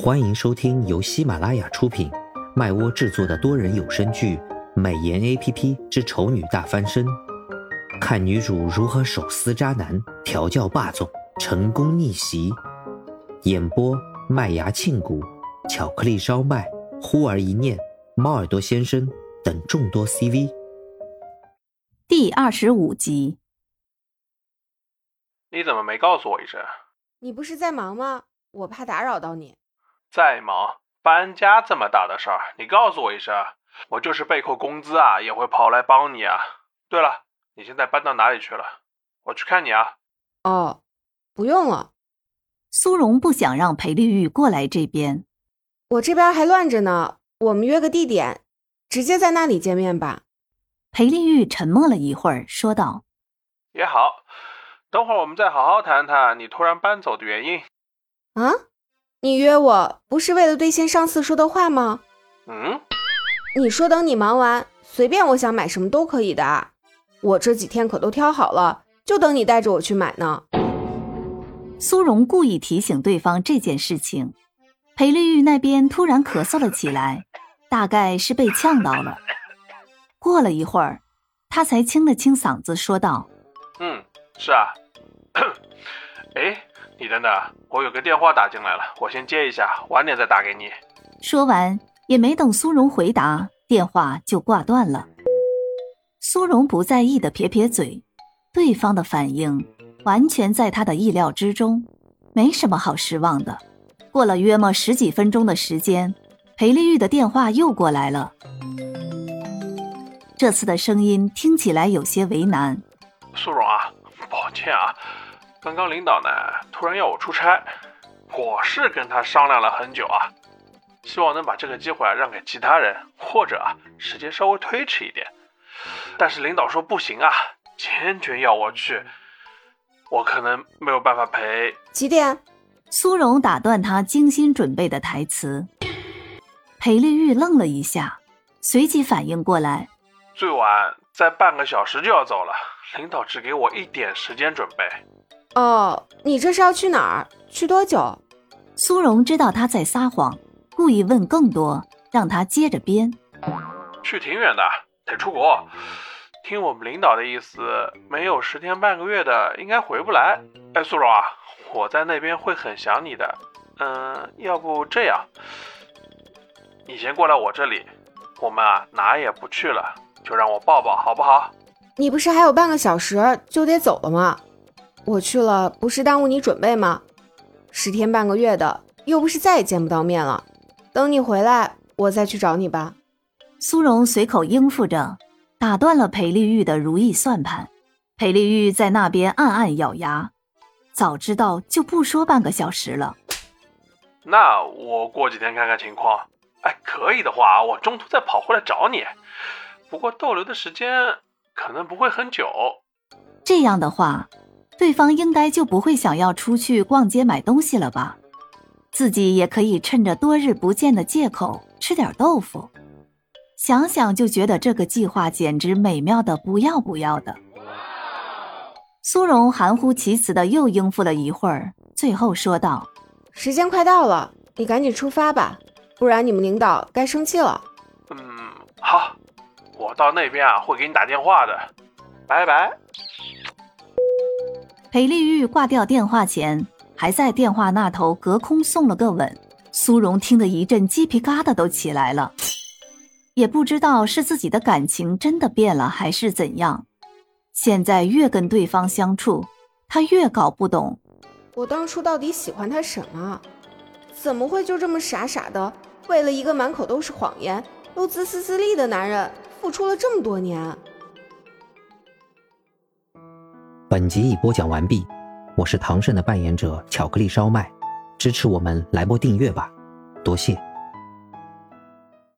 欢迎收听由喜马拉雅出品、麦窝制作的多人有声剧《美颜 A P P 之丑女大翻身》，看女主如何手撕渣男、调教霸总、成功逆袭。演播：麦芽庆谷、巧克力烧麦、忽而一念、猫耳朵先生等众多 C V。第二十五集，你怎么没告诉我一声？你不是在忙吗？我怕打扰到你。再忙，搬家这么大的事儿，你告诉我一声，我就是被扣工资啊，也会跑来帮你啊。对了，你现在搬到哪里去了？我去看你啊。哦，不用了。苏荣不想让裴丽玉过来这边，我这边还乱着呢。我们约个地点，直接在那里见面吧。裴丽玉沉默了一会儿，说道：“也好，等会儿我们再好好谈谈你突然搬走的原因。”啊？你约我不是为了兑现上次说的话吗？嗯，你说等你忙完，随便我想买什么都可以的。我这几天可都挑好了，就等你带着我去买呢。苏荣故意提醒对方这件事情，裴丽玉那边突然咳嗽了起来，大概是被呛到了。过了一会儿，他才清了清嗓子说道：“嗯，是啊。哎。”你等等，我有个电话打进来了，我先接一下，晚点再打给你。说完，也没等苏荣回答，电话就挂断了。苏荣不在意的撇撇嘴，对方的反应完全在他的意料之中，没什么好失望的。过了约莫十几分钟的时间，裴丽玉的电话又过来了，这次的声音听起来有些为难。苏荣啊，抱歉啊。刚刚领导呢突然要我出差，我是跟他商量了很久啊，希望能把这个机会啊让给其他人，或者啊时间稍微推迟一点。但是领导说不行啊，坚决要我去，我可能没有办法陪。几点？苏荣打断他精心准备的台词。裴丽玉愣了一下，随即反应过来，最晚在半个小时就要走了，领导只给我一点时间准备。哦，你这是要去哪儿？去多久？苏荣知道他在撒谎，故意问更多，让他接着编。去挺远的，得出国。听我们领导的意思，没有十天半个月的，应该回不来。哎，苏荣啊，我在那边会很想你的。嗯，要不这样，你先过来我这里，我们啊哪也不去了，就让我抱抱，好不好？你不是还有半个小时就得走了吗？我去了，不是耽误你准备吗？十天半个月的，又不是再也见不到面了。等你回来，我再去找你吧。苏荣随口应付着，打断了裴丽玉的如意算盘。裴丽玉在那边暗暗咬牙，早知道就不说半个小时了。那我过几天看看情况。哎，可以的话，我中途再跑回来找你。不过逗留的时间可能不会很久。这样的话。对方应该就不会想要出去逛街买东西了吧？自己也可以趁着多日不见的借口吃点豆腐。想想就觉得这个计划简直美妙的不要不要的。苏荣含糊其辞的又应付了一会儿，最后说道：“时间快到了，你赶紧出发吧，不然你们领导该生气了。”“嗯，好，我到那边啊会给你打电话的。拜拜。”裴丽玉挂掉电话前，还在电话那头隔空送了个吻。苏荣听得一阵鸡皮疙瘩都起来了，也不知道是自己的感情真的变了，还是怎样。现在越跟对方相处，他越搞不懂，我当初到底喜欢他什么？怎么会就这么傻傻的为了一个满口都是谎言又自私自利的男人，付出了这么多年？本集已播讲完毕，我是唐胜的扮演者巧克力烧麦，支持我们来波订阅吧，多谢。